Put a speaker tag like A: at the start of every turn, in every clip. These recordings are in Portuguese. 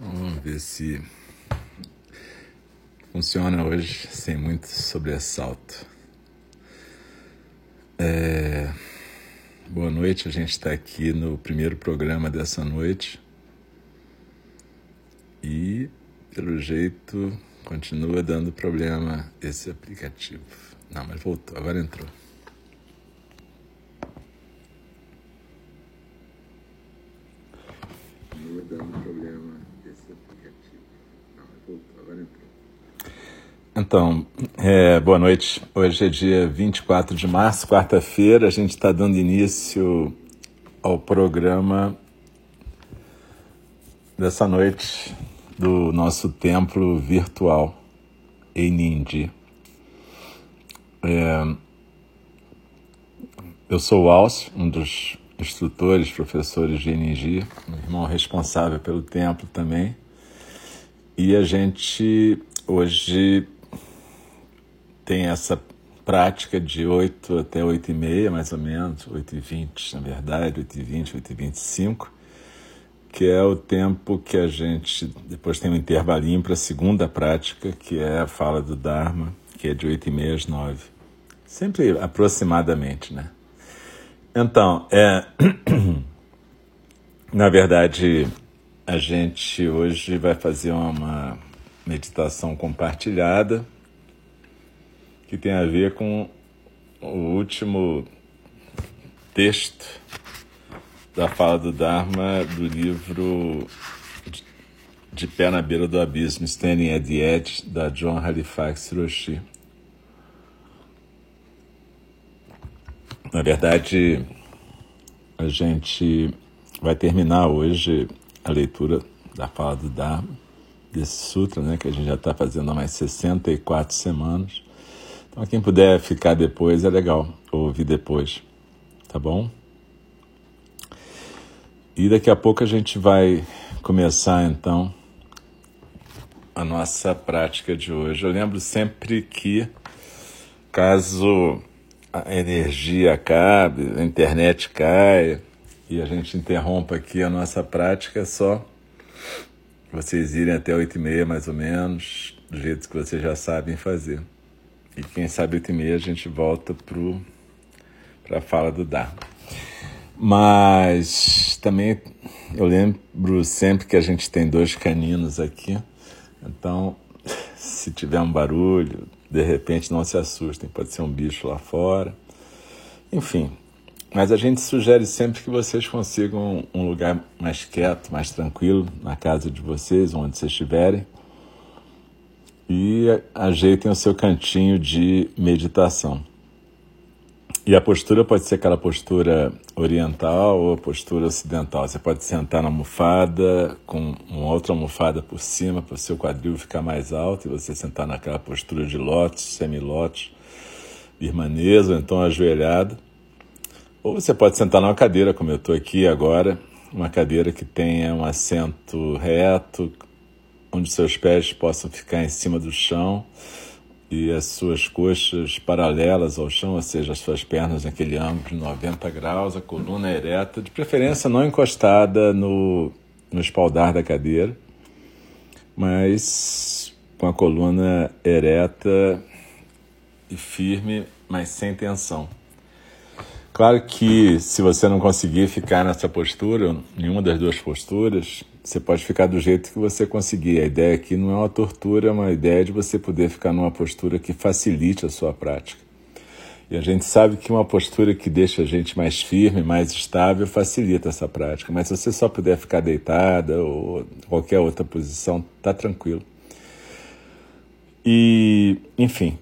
A: Vamos ver se funciona hoje sem muito sobressalto. É... Boa noite, a gente está aqui no primeiro programa dessa noite e, pelo jeito, continua dando problema esse aplicativo. Não, mas voltou, agora entrou. Continua dando problema esse aplicativo. Não, mas voltou, agora entrou. Então, é, boa noite. Hoje é dia 24 de março, quarta-feira. A gente está dando início ao programa dessa noite do nosso templo virtual em Nindi. É, eu sou o Alcio, um dos instrutores, professores de Nindi, irmão responsável pelo templo também. E a gente hoje tem essa prática de 8 até 8 e meia, mais ou menos, 8 e 20, na verdade, 8 e 20, 8 e 25, que é o tempo que a gente depois tem um intervalinho para a segunda prática, que é a fala do Dharma, que é de 8 e meia às 9. Sempre aproximadamente, né? Então, é... na verdade, a gente hoje vai fazer uma meditação compartilhada, que tem a ver com o último texto da fala do Dharma do livro De Pé na Beira do Abismo, Standing at the Edge, da John Halifax Roshi. Na verdade, a gente vai terminar hoje a leitura da fala do Dharma, desse sutra, né, que a gente já está fazendo há mais 64 semanas. Então, quem puder ficar depois é legal, ouvir depois, tá bom? E daqui a pouco a gente vai começar então a nossa prática de hoje. Eu lembro sempre que, caso a energia acabe, a internet caia e a gente interrompa aqui a nossa prática, é só vocês irem até oito e meia mais ou menos, do jeito que vocês já sabem fazer. E quem sabe oito e meia a gente volta para a fala do Dharma. Mas também eu lembro sempre que a gente tem dois caninos aqui, então se tiver um barulho, de repente não se assustem, pode ser um bicho lá fora. Enfim, mas a gente sugere sempre que vocês consigam um lugar mais quieto, mais tranquilo, na casa de vocês, onde vocês estiverem e ajeitem o seu cantinho de meditação. E a postura pode ser aquela postura oriental ou postura ocidental. Você pode sentar na almofada com uma outra almofada por cima para o seu quadril ficar mais alto e você sentar naquela postura de lótus, semilótus, birmanesa ou então ajoelhado. Ou você pode sentar numa cadeira, como eu estou aqui agora, uma cadeira que tenha um assento reto, onde seus pés possam ficar em cima do chão e as suas coxas paralelas ao chão, ou seja, as suas pernas naquele ângulo de 90 graus, a coluna ereta, de preferência não encostada no, no espaldar da cadeira, mas com a coluna ereta e firme, mas sem tensão. Claro que se você não conseguir ficar nessa postura, nenhuma das duas posturas, você pode ficar do jeito que você conseguir. A ideia aqui não é uma tortura, é uma ideia de você poder ficar numa postura que facilite a sua prática. E a gente sabe que uma postura que deixa a gente mais firme, mais estável, facilita essa prática. Mas se você só puder ficar deitada ou qualquer outra posição, tá tranquilo. E, enfim,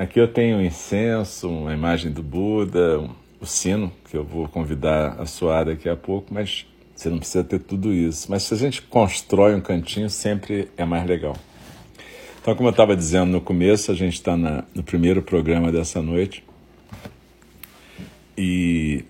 A: aqui eu tenho um incenso, uma imagem do Buda, um, o sino, que eu vou convidar a soar daqui a pouco, mas você não precisa ter tudo isso. Mas se a gente constrói um cantinho, sempre é mais legal. Então, como eu estava dizendo no começo, a gente está no primeiro programa dessa noite. E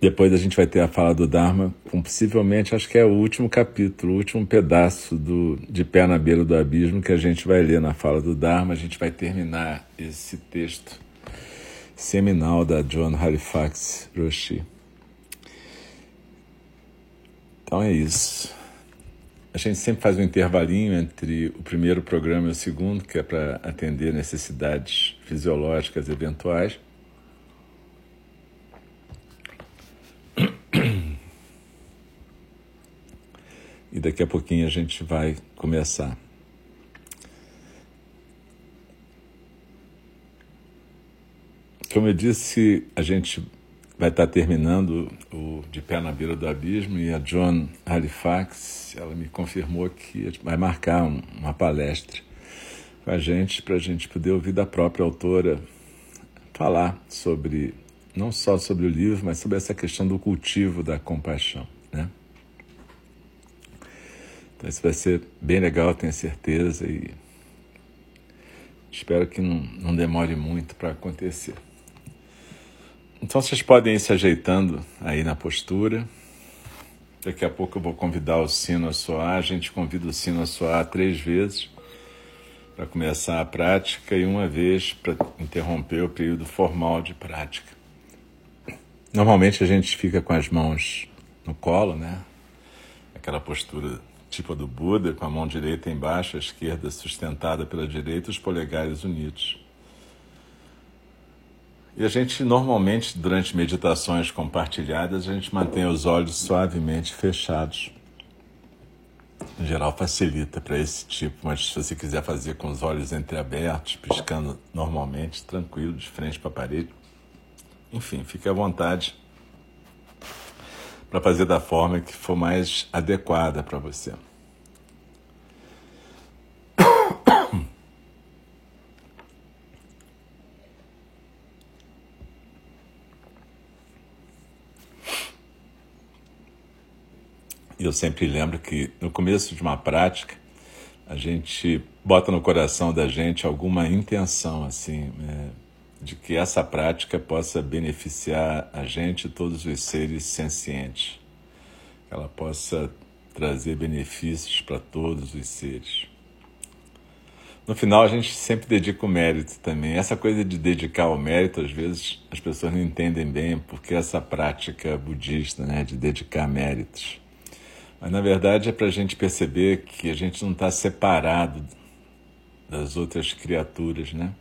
A: depois a gente vai ter a fala do Dharma, com possivelmente, acho que é o último capítulo, o último pedaço do, de Pé na Beira do Abismo que a gente vai ler na fala do Dharma. A gente vai terminar esse texto seminal da John Halifax Roshi. Então é isso. a gente sempre faz um intervalinho entre o primeiro programa e o segundo, que é para atender necessidades fisiológicas eventuais. E daqui a pouquinho a gente vai começar. Como eu disse, a gente vai estar terminando o De Pé na Beira do Abismo e a John Halifax, ela me confirmou que vai marcar uma palestra com a gente para a gente poder ouvir da própria autora falar sobre, não só sobre o livro, mas sobre essa questão do cultivo da compaixão, né? Então isso vai ser bem legal, tenho certeza, e espero que não, não demore muito para acontecer. Então vocês podem ir se ajeitando aí na postura. Daqui a pouco eu vou convidar o sino a soar. A gente convida o sino a soar três vezes para começar a prática e uma vez para interromper o período formal de prática. Normalmente a gente fica com as mãos no colo, né? Aquela postura tipo a do Buda, com a mão direita embaixo, a esquerda sustentada pela direita, os polegares unidos. E a gente normalmente, durante meditações compartilhadas, a gente mantém os olhos suavemente fechados. Em geral facilita para esse tipo, mas se você quiser fazer com os olhos entreabertos, piscando normalmente, tranquilo, de frente para a parede, enfim, fique à vontade para fazer da forma que for mais adequada para você. E eu sempre lembro que no começo de uma prática, a gente bota no coração da gente alguma intenção, assim, é, de que essa prática possa beneficiar a gente e todos os seres sencientes. Ela possa trazer benefícios para todos os seres. No final, a gente sempre dedica o mérito também. Essa coisa de dedicar o mérito, às vezes, as pessoas não entendem bem porque essa prática budista, né, de dedicar méritos. Mas na verdade é para a gente perceber que a gente não está separado das outras criaturas, né?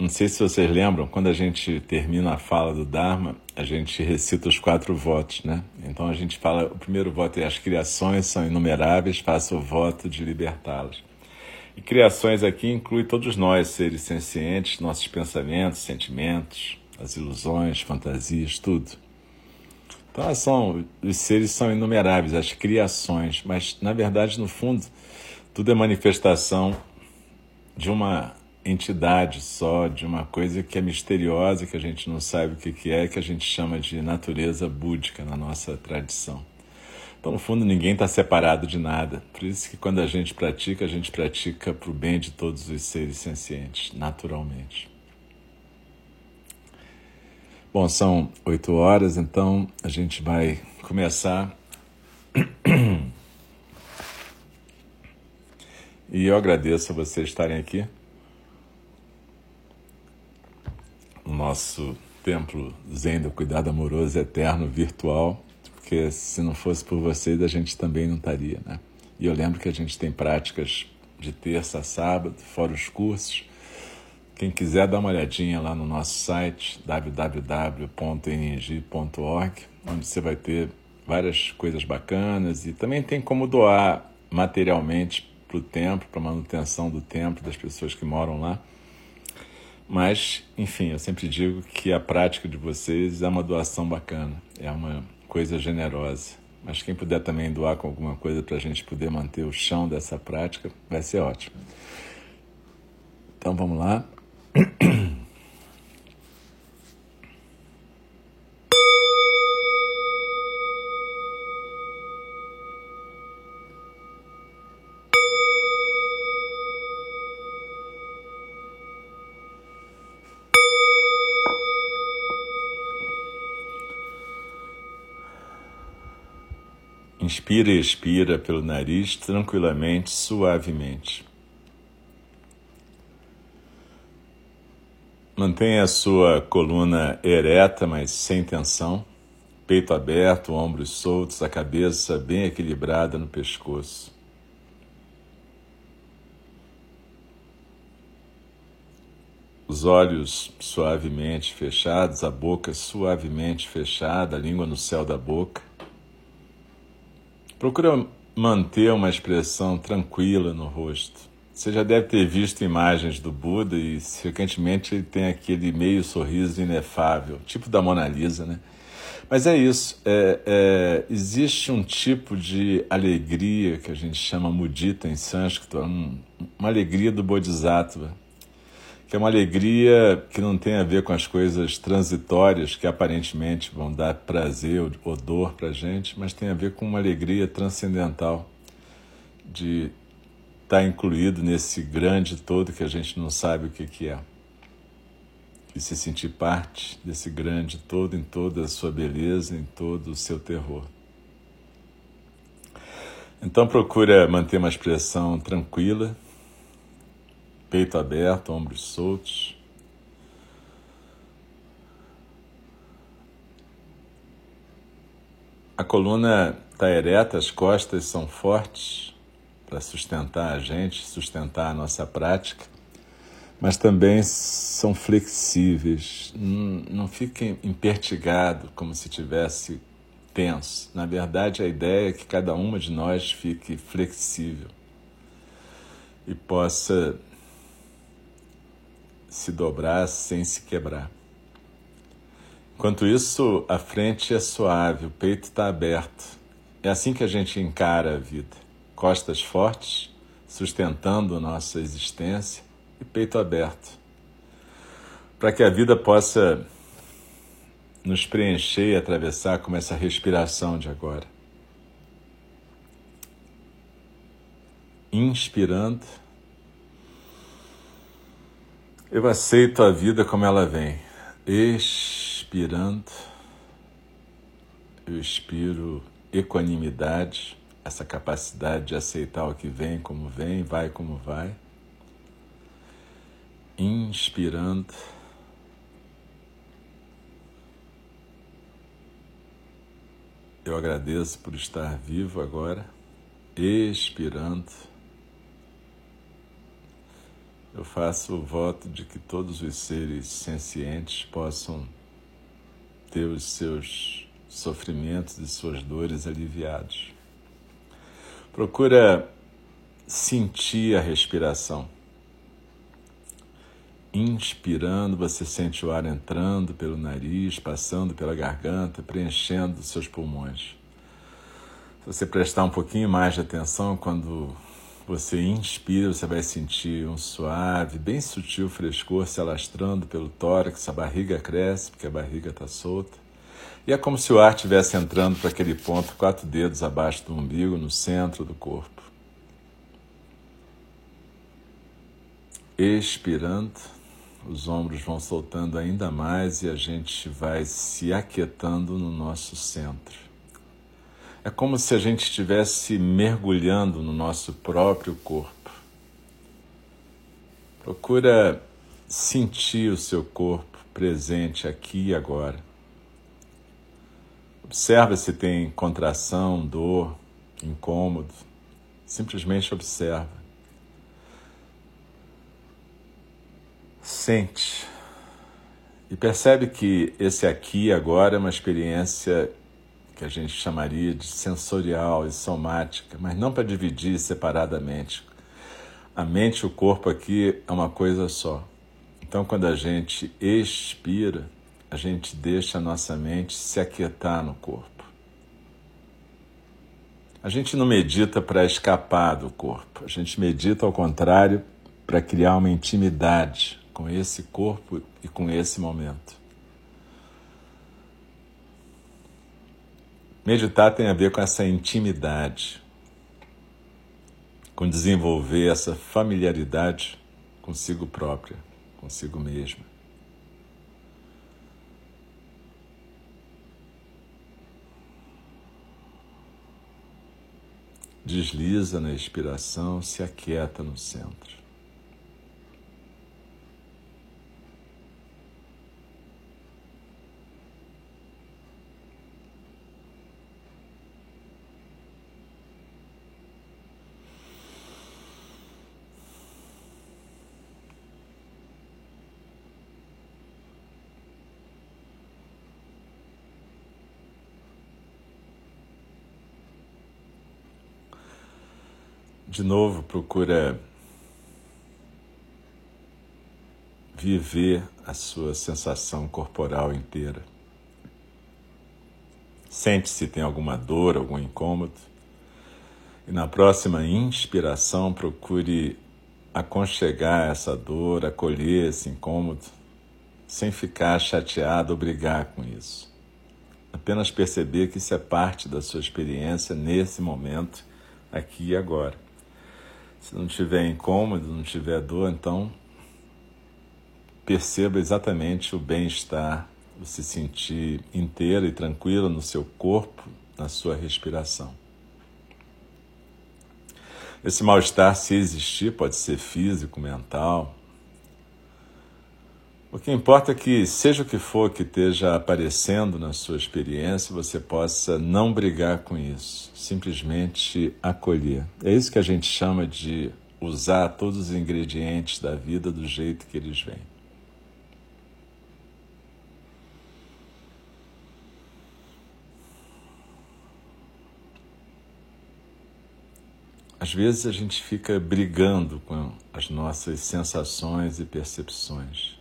A: Não sei se vocês lembram, quando a gente termina a fala do Dharma, a gente recita os quatro votos, né? Então a gente fala, o primeiro voto é as criações são inumeráveis, faça o voto de libertá-las. E criações aqui inclui todos nós, seres sencientes, nossos pensamentos, sentimentos, as ilusões, fantasias, tudo. Então, são, os seres são inumeráveis, as criações, mas na verdade, no fundo, tudo é manifestação de uma entidade só, de uma coisa que é misteriosa, que a gente não sabe o que é, que a gente chama de natureza búdica na nossa tradição. Então, no fundo, ninguém está separado de nada. Por isso que quando a gente pratica, a gente pratica para o bem de todos os seres sencientes, naturalmente. Bom, são oito horas, então a gente vai começar. E eu agradeço a vocês estarem aqui no nosso templo Zen do Cuidado Amoroso Eterno virtual, porque se não fosse por vocês a gente também não estaria, né? E eu lembro que a gente tem práticas de terça a sábado, fora os cursos. Quem quiser dar uma olhadinha lá no nosso site www.eng.org, onde você vai ter várias coisas bacanas e também tem como doar materialmente para o templo, para a manutenção do templo das pessoas que moram lá. Mas, enfim, eu sempre digo que a prática de vocês é uma doação bacana, é uma coisa generosa. Mas quem puder também doar com alguma coisa para a gente poder manter o chão dessa prática, vai ser ótimo. Então vamos lá. Inspira e expira pelo nariz tranquilamente, suavemente. Mantenha a sua coluna ereta, mas sem tensão, peito aberto, ombros soltos, a cabeça bem equilibrada no pescoço. Os olhos suavemente fechados, a boca suavemente fechada, a língua no céu da boca. Procura manter uma expressão tranquila no rosto. Você já deve ter visto imagens do Buda e frequentemente ele tem aquele meio sorriso inefável, tipo da Mona Lisa, né? Mas é isso. É, é, existe um tipo de alegria que a gente chama mudita em sânscrito, um, uma alegria do Bodhisattva, que é uma alegria que não tem a ver com as coisas transitórias que aparentemente vão dar prazer ou dor para a gente, mas tem a ver com uma alegria transcendental de estar tá incluído nesse grande todo que a gente não sabe o que, que é e se sentir parte desse grande todo em toda a sua beleza, em todo o seu terror. Então procura manter uma expressão tranquila, peito aberto, ombros soltos. A coluna está ereta, as costas são fortes para sustentar a gente, sustentar a nossa prática mas também são flexíveis. Não, fiquem impertigado como se tivesse tenso. Na verdade, a ideia é que cada uma de nós fique flexível e possa se dobrar sem se quebrar. Enquanto isso, a frente é suave, o peito está aberto. É assim que a gente encara a vida. Costas fortes, sustentando nossa existência e peito aberto, para que a vida possa nos preencher e atravessar como essa respiração de agora. Inspirando, eu aceito a vida como ela vem. Expirando, eu expiro equanimidade, essa capacidade de aceitar o que vem como vem, vai como vai inspirando. Eu agradeço por estar vivo agora, expirando. Eu faço o voto de que todos os seres sencientes possam ter os seus sofrimentos e suas dores aliviados. Procura sentir a respiração. Inspirando, você sente o ar entrando pelo nariz, passando pela garganta, preenchendo seus pulmões. Se você prestar um pouquinho mais de atenção, quando você inspira, você vai sentir um suave, bem sutil frescor se alastrando pelo tórax, a barriga cresce, porque a barriga está solta. E é como se o ar estivesse entrando para aquele ponto, quatro dedos abaixo do umbigo, no centro do corpo. Expirando os ombros vão soltando ainda mais e a gente vai se aquietando no nosso centro. É como se a gente estivesse mergulhando no nosso próprio corpo. Procura sentir o seu corpo presente aqui e agora. Observa se tem contração, dor, incômodo. Simplesmente observa. Sente e percebe que esse aqui agora é uma experiência que a gente chamaria de sensorial e somática, mas não para dividir separadamente. A mente e o corpo aqui é uma coisa só. Então, quando a gente expira, a gente deixa a nossa mente se aquietar no corpo. A gente não medita para escapar do corpo, a gente medita ao contrário para criar uma intimidade com esse corpo e com esse momento. Meditar tem a ver com essa intimidade, com desenvolver essa familiaridade consigo própria, consigo mesma. Desliza na expiração, se aquieta no centro. De novo, procura viver a sua sensação corporal inteira. Sente se tem alguma dor, algum incômodo. E na próxima inspiração, procure aconchegar essa dor, acolher esse incômodo, sem ficar chateado ou brigar com isso. Apenas perceber que isso é parte da sua experiência nesse momento, aqui e agora. Se não tiver incômodo, não tiver dor, então perceba exatamente o bem-estar, o se sentir inteiro e tranquilo no seu corpo, na sua respiração. Esse mal-estar, se existir, pode ser físico, mental. O que importa é que, seja o que for que esteja aparecendo na sua experiência, você possa não brigar com isso, simplesmente acolher. É isso que a gente chama de usar todos os ingredientes da vida do jeito que eles vêm. Às vezes a gente fica brigando com as nossas sensações e percepções.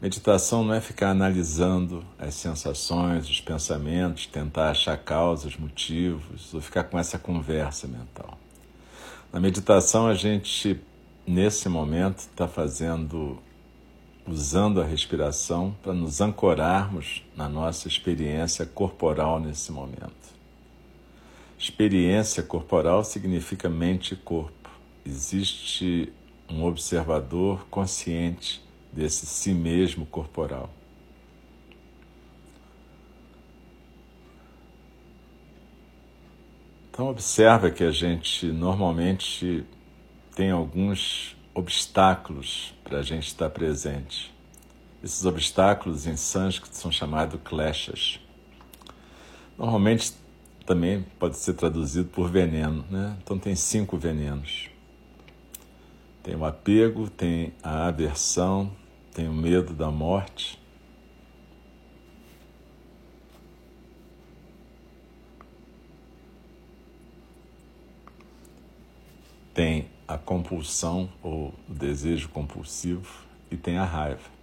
A: Meditação não é ficar analisando as sensações, os pensamentos, tentar achar causas, motivos, ou ficar com essa conversa mental. Na meditação, a gente, nesse momento, está fazendo, usando a respiração para nos ancorarmos na nossa experiência corporal nesse momento. Experiência corporal significa mente e corpo. Existe um observador consciente desse si mesmo corporal. Então observa que a gente normalmente tem alguns obstáculos para a gente estar presente. Esses obstáculos em sânscrito são chamados kleshas. Normalmente também pode ser traduzido por veneno, né? Então tem cinco venenos. Tem o apego, tem a aversão, tem o medo da morte. Tem a compulsão ou desejo compulsivo e tem a raiva.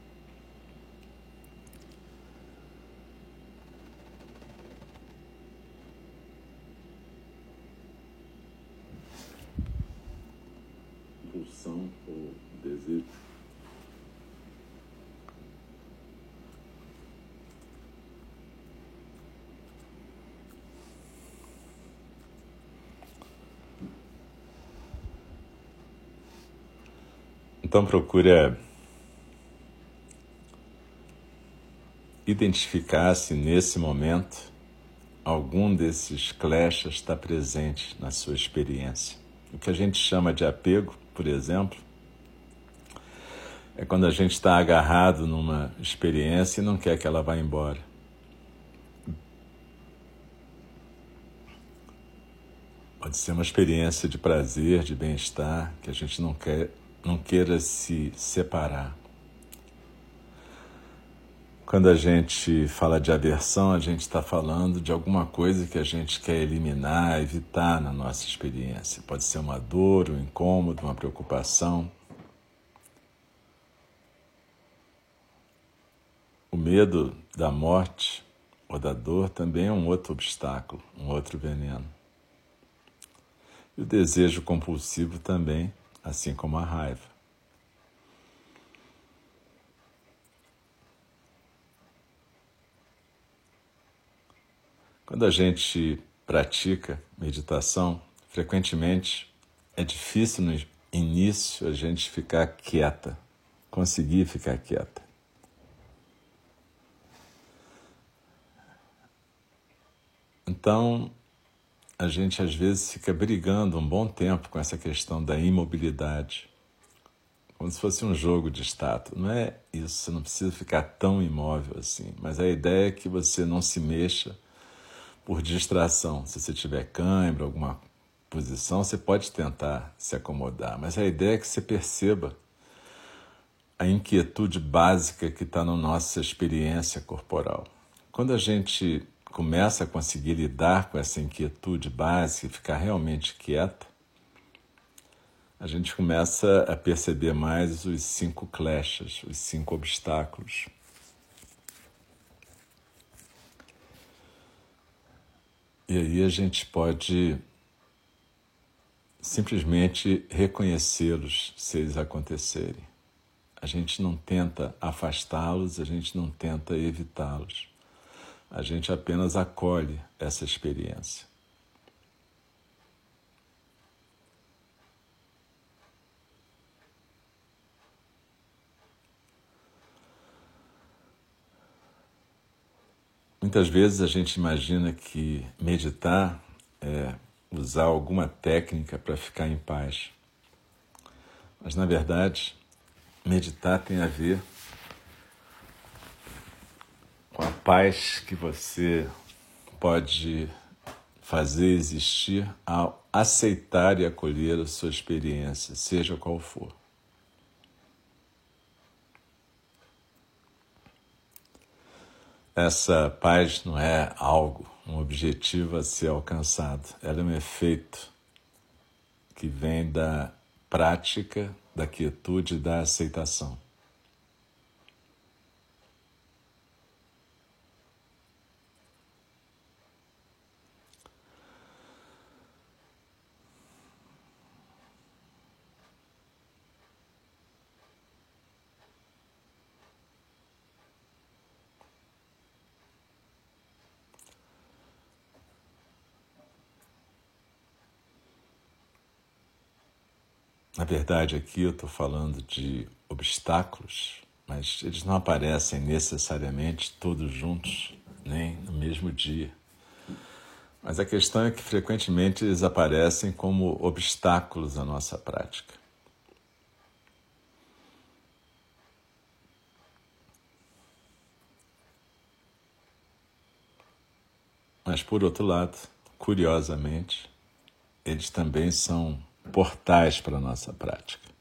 A: ou desejo. Então procura identificar se nesse momento algum desses clashes está presente na sua experiência. O que a gente chama de apego por exemplo, é quando a gente está agarrado numa experiência e não quer que ela vá embora. Pode ser uma experiência de prazer, de bem-estar, que a gente não, quer, não queira se separar. Quando a gente fala de aversão, a gente está falando de alguma coisa que a gente quer eliminar, evitar na nossa experiência. Pode ser uma dor, um incômodo, uma preocupação. O medo da morte ou da dor também é um outro obstáculo, um outro veneno. E o desejo compulsivo também, assim como a raiva. Quando a gente pratica meditação, frequentemente é difícil no início a gente ficar quieta, conseguir ficar quieta. Então, a gente às vezes fica brigando um bom tempo com essa questão da imobilidade, como se fosse um jogo de estátua. Não é isso, você não precisa ficar tão imóvel assim, mas a ideia é que você não se mexa por distração. Se você tiver cãibra, alguma posição, você pode tentar se acomodar, mas a ideia é que você perceba a inquietude básica que está na nossa experiência corporal. Quando a gente começa a conseguir lidar com essa inquietude básica e ficar realmente quieta, a gente começa a perceber mais os cinco kleshas, os cinco obstáculos. E aí a gente pode simplesmente reconhecê-los se eles acontecerem. A gente não tenta afastá-los, a gente não tenta evitá-los. A gente apenas acolhe essa experiência. Muitas vezes a gente imagina que meditar é usar alguma técnica para ficar em paz. Mas, na verdade, meditar tem a ver com a paz que você pode fazer existir ao aceitar e acolher a sua experiência, seja qual for. Essa paz não é algo, um objetivo a ser alcançado, ela é um efeito que vem da prática, da quietude e da aceitação. Na verdade, aqui eu estou falando de obstáculos, mas eles não aparecem necessariamente todos juntos, nem no mesmo dia. Mas a questão é que frequentemente eles aparecem como obstáculos à nossa prática. Mas, por outro lado, curiosamente, eles também são portais para a nossa prática.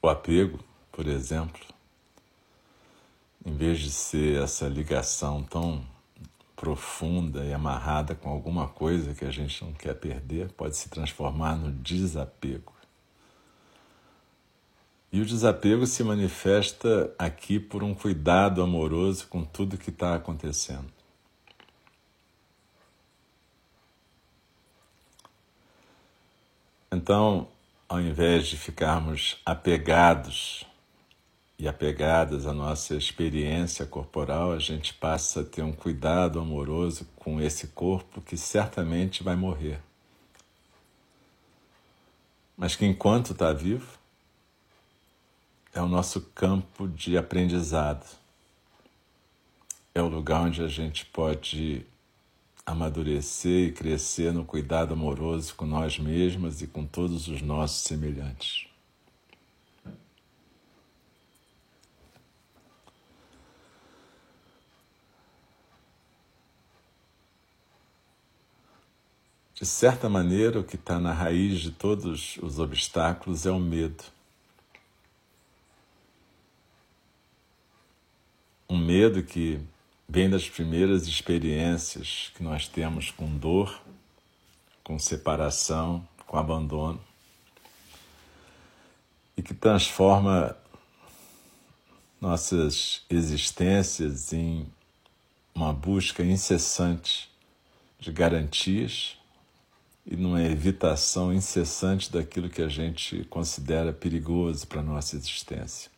A: O apego, por exemplo, em vez de ser essa ligação tão profunda e amarrada com alguma coisa que a gente não quer perder, pode se transformar no desapego. E o desapego se manifesta aqui por um cuidado amoroso com tudo que está acontecendo. Então, ao invés de ficarmos apegados e apegadas à nossa experiência corporal, a gente passa a ter um cuidado amoroso com esse corpo que certamente vai morrer. Mas que enquanto está vivo, é o nosso campo de aprendizado. É o lugar onde a gente pode amadurecer e crescer no cuidado amoroso com nós mesmos e com todos os nossos semelhantes. De certa maneira, o que está na raiz de todos os obstáculos é o medo. Um medo que vem das primeiras experiências que nós temos com dor, com separação, com abandono, e que transforma nossas existências em uma busca incessante de garantias e numa evitação incessante daquilo que a gente considera perigoso para a nossa existência.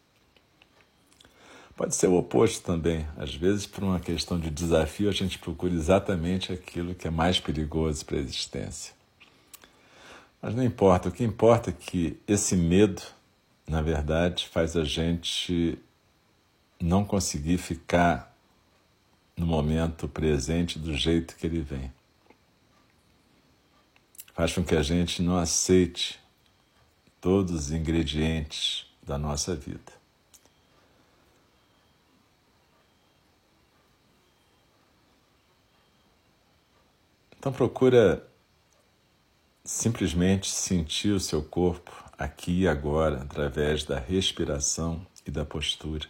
A: Pode ser o oposto também. Às vezes, por uma questão de desafio, a gente procura exatamente aquilo que é mais perigoso para a existência. Mas não importa, o que importa é que esse medo, na verdade, faz a gente não conseguir ficar no momento presente do jeito que ele vem. Faz com que a gente não aceite todos os ingredientes da nossa vida. Então procura simplesmente sentir o seu corpo aqui e agora através da respiração e da postura.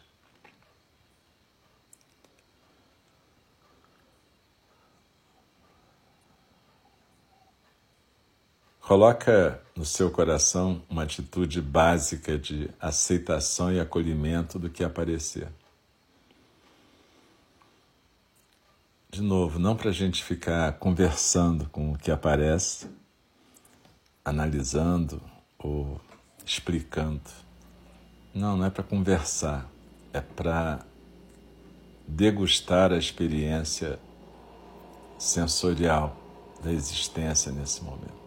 A: Coloca no seu coração uma atitude básica de aceitação e acolhimento do que aparecer. De novo, não para a gente ficar conversando com o que aparece, analisando ou explicando. Não, não é para conversar, é para degustar a experiência sensorial da existência nesse momento.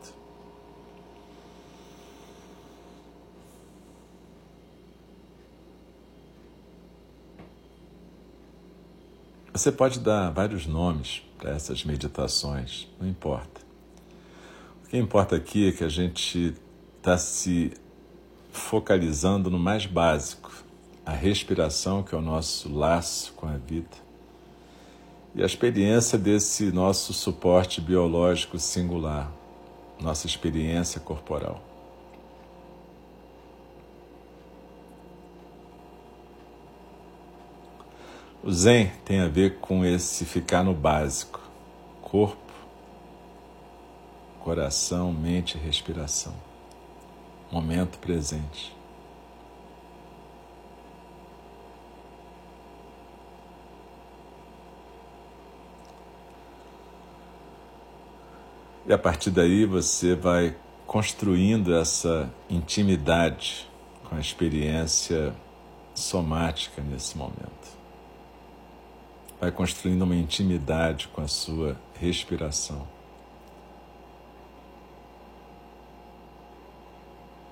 A: Você pode dar vários nomes para essas meditações, não importa. O que importa aqui é que a gente está se focalizando no mais básico, a respiração, que é o nosso laço com a vida, e a experiência desse nosso suporte biológico singular, nossa experiência corporal. O Zen tem a ver com esse ficar no básico: corpo, coração, mente e respiração. Momento presente. E a partir daí você vai construindo essa intimidade com a experiência somática nesse momento vai construindo uma intimidade com a sua respiração.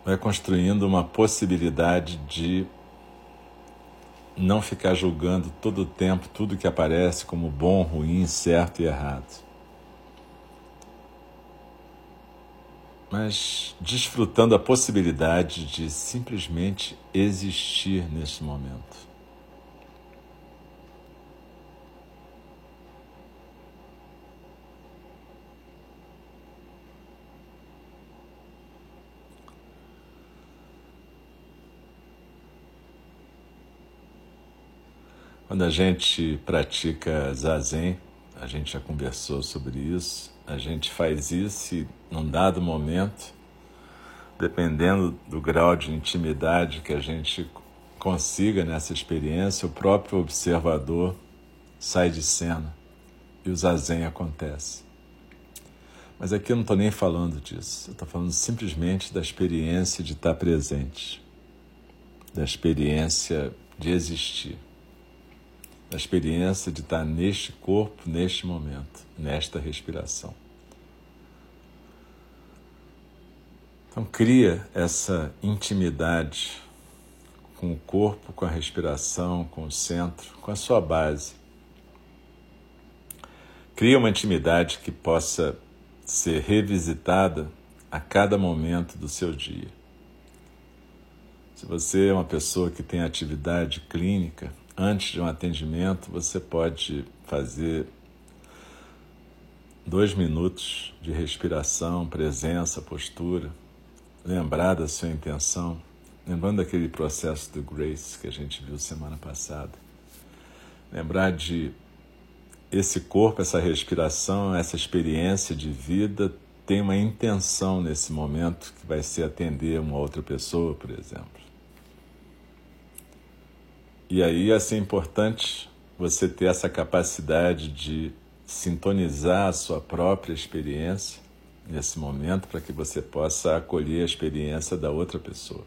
A: Vai construindo uma possibilidade de não ficar julgando todo o tempo tudo que aparece como bom, ruim, certo e errado. Mas desfrutando a possibilidade de simplesmente existir neste momento. Quando a gente pratica zazen, a gente já conversou sobre isso, a gente faz isso e num dado momento, dependendo do grau de intimidade que a gente consiga nessa experiência, o próprio observador sai de cena e o zazen acontece. Mas aqui eu não estou nem falando disso, eu estou falando simplesmente da experiência de estar presente, da experiência de existir da experiência de estar neste corpo, neste momento, nesta respiração. Então, cria essa intimidade com o corpo, com a respiração, com o centro, com a sua base. Cria uma intimidade que possa ser revisitada a cada momento do seu dia. Se você é uma pessoa que tem atividade clínica, antes de um atendimento, você pode fazer dois minutos de respiração, presença, postura, lembrar da sua intenção, lembrando daquele processo do Grace que a gente viu semana passada. Lembrar de esse corpo, essa respiração, essa experiência de vida tem uma intenção nesse momento que vai ser atender uma outra pessoa, por exemplo. E aí, assim, é importante você ter essa capacidade de sintonizar a sua própria experiência nesse momento para que você possa acolher a experiência da outra pessoa.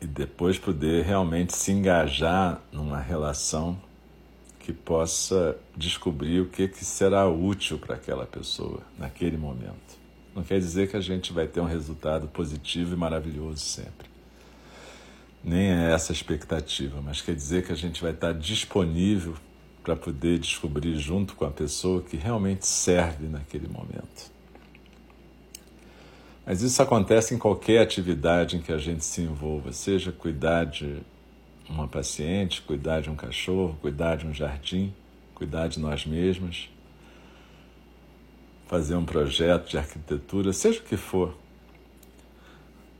A: E depois poder realmente se engajar numa relação que possa descobrir o que, que será útil para aquela pessoa naquele momento. Não quer dizer que a gente vai ter um resultado positivo e maravilhoso sempre. Nem é essa a expectativa, mas quer dizer que a gente vai estar disponível para poder descobrir junto com a pessoa que realmente serve naquele momento. Mas isso acontece em qualquer atividade em que a gente se envolva, seja cuidar de uma paciente, cuidar de um cachorro, cuidar de um jardim, cuidar de nós mesmos, fazer um projeto de arquitetura, seja o que for.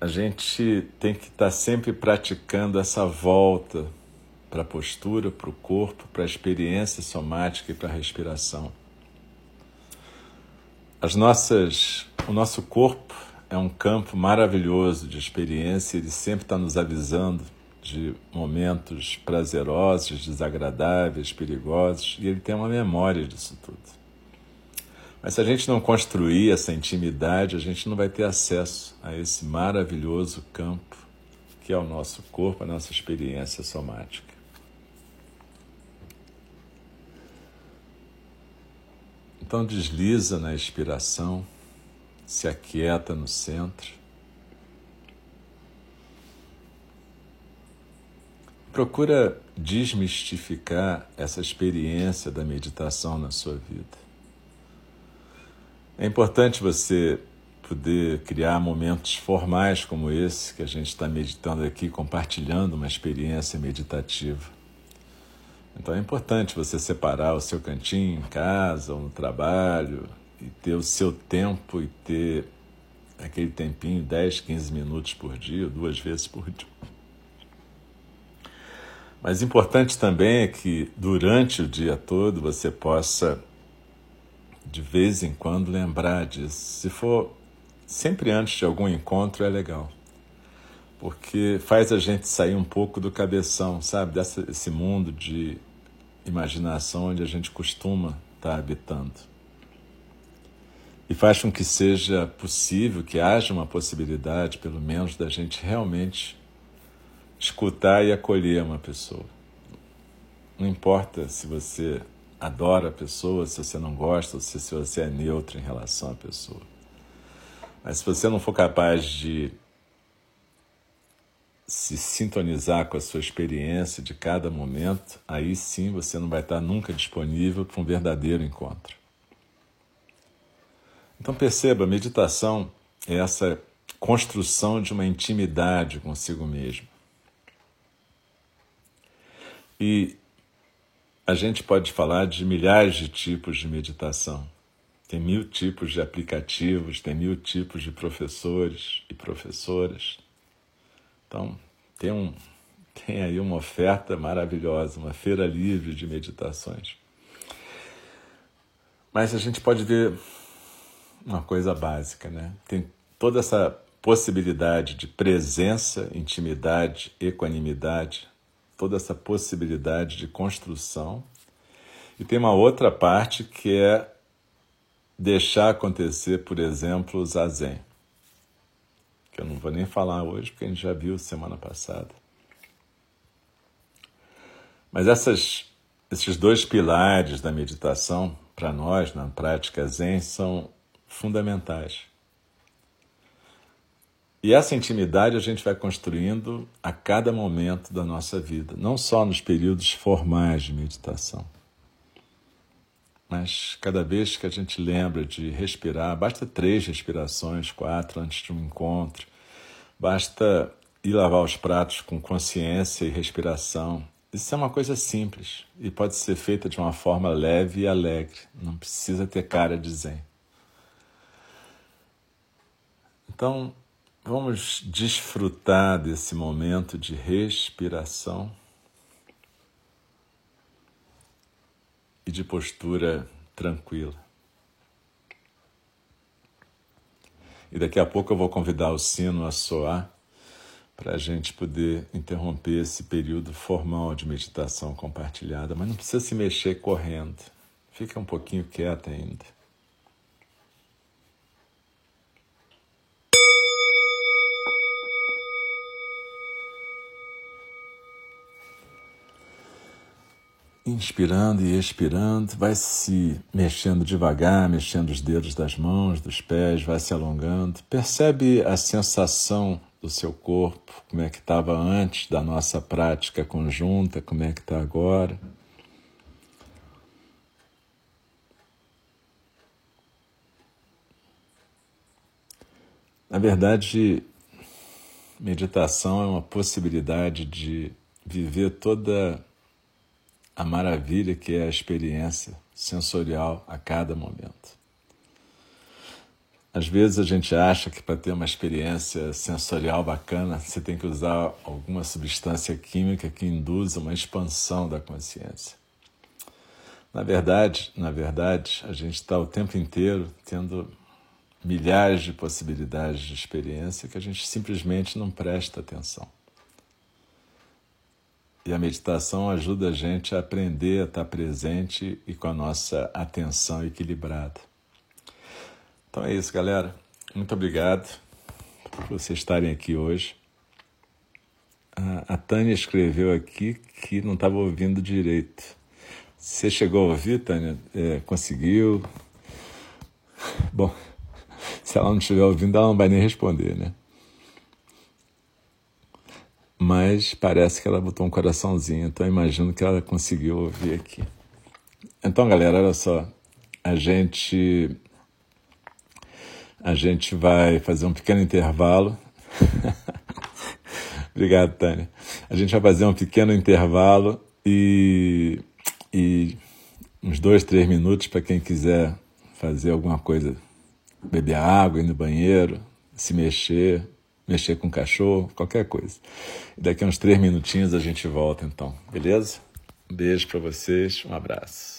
A: A gente tem que estar sempre praticando essa volta para a postura, para o corpo, para a experiência somática e para a respiração. As nossas, o nosso corpo é um campo maravilhoso de experiência, ele sempre está nos avisando de momentos prazerosos, desagradáveis, perigosos, e ele tem uma memória disso tudo. Mas se a gente não construir essa intimidade, a gente não vai ter acesso a esse maravilhoso campo que é o nosso corpo, a nossa experiência somática. Então desliza na expiração, se aquieta no centro. Procura desmistificar essa experiência da meditação na sua vida. É importante você poder criar momentos formais como esse que a gente está meditando aqui, compartilhando uma experiência meditativa. Então é importante você separar o seu cantinho em casa ou no trabalho e ter o seu tempo e ter aquele tempinho, 10, 15 minutos por dia, duas vezes por dia. Mas importante também é que durante o dia todo você possa, de vez em quando, lembrar disso. Se for sempre antes de algum encontro, é legal. Porque faz a gente sair um pouco do cabeção, sabe? Desse esse mundo de imaginação onde a gente costuma estar habitando. E faz com que seja possível, que haja uma possibilidade, pelo menos, da gente realmente escutar e acolher uma pessoa. Não importa se você adora a pessoa, se você não gosta, ou se você é neutro em relação à pessoa. Mas se você não for capaz de se sintonizar com a sua experiência de cada momento, aí sim você não vai estar nunca disponível para um verdadeiro encontro. Então perceba, a meditação é essa construção de uma intimidade consigo mesmo. E a gente pode falar de milhares de tipos de meditação. Tem mil tipos de aplicativos, tem mil tipos de professores e professoras. Então, tem, um, tem aí uma oferta maravilhosa, uma feira livre de meditações. Mas a gente pode ver uma coisa básica, né? Tem toda essa possibilidade de presença, intimidade, equanimidade, toda essa possibilidade de construção. E tem uma outra parte que é deixar acontecer, por exemplo, o zazen que eu não vou nem falar hoje, porque a gente já viu semana passada. Mas essas, esses dois pilares da meditação, para nós, na prática Zen, são fundamentais. E essa intimidade a gente vai construindo a cada momento da nossa vida, não só nos períodos formais de meditação. Mas cada vez que a gente lembra de respirar, basta três respirações, quatro antes de um encontro, basta ir lavar os pratos com consciência e respiração. Isso é uma coisa simples e pode ser feita de uma forma leve e alegre, não precisa ter cara de zen. Então, vamos desfrutar desse momento de respiração. e de postura tranquila. E daqui a pouco eu vou convidar o sino a soar para a gente poder interromper esse período formal de meditação compartilhada, mas não precisa se mexer correndo. Fica um pouquinho quieto ainda. Inspirando e expirando, vai se mexendo devagar, mexendo os dedos das mãos, dos pés, vai se alongando. Percebe a sensação do seu corpo, como é que estava antes da nossa prática conjunta, como é que está agora. Na verdade, meditação é uma possibilidade de viver toda a maravilha que é a experiência sensorial a cada momento. Às vezes a gente acha que para ter uma experiência sensorial bacana, você tem que usar alguma substância química que induza uma expansão da consciência. Na verdade, na verdade, a gente está o tempo inteiro tendo milhares de possibilidades de experiência que a gente simplesmente não presta atenção. E a meditação ajuda a gente a aprender a estar presente e com a nossa atenção equilibrada. Então é isso, galera. Muito obrigado por vocês estarem aqui hoje. A, Tânia escreveu aqui que não estava ouvindo direito. Você chegou a ouvir, Tânia? É, conseguiu? Bom, se ela não estiver ouvindo, ela não vai nem responder, né? Mas parece que ela botou um coraçãozinho, então imagino que ela conseguiu ouvir aqui. Então, galera, olha só. A gente a gente vai fazer um pequeno intervalo. Obrigado, Tânia. A gente vai fazer um pequeno intervalo e, e uns dois, três minutos para quem quiser fazer alguma coisa, beber água, ir no banheiro, se mexer, mexer com cachorro, qualquer coisa. Daqui a uns três minutinhos a gente volta então, beleza? Beijo para vocês, um abraço.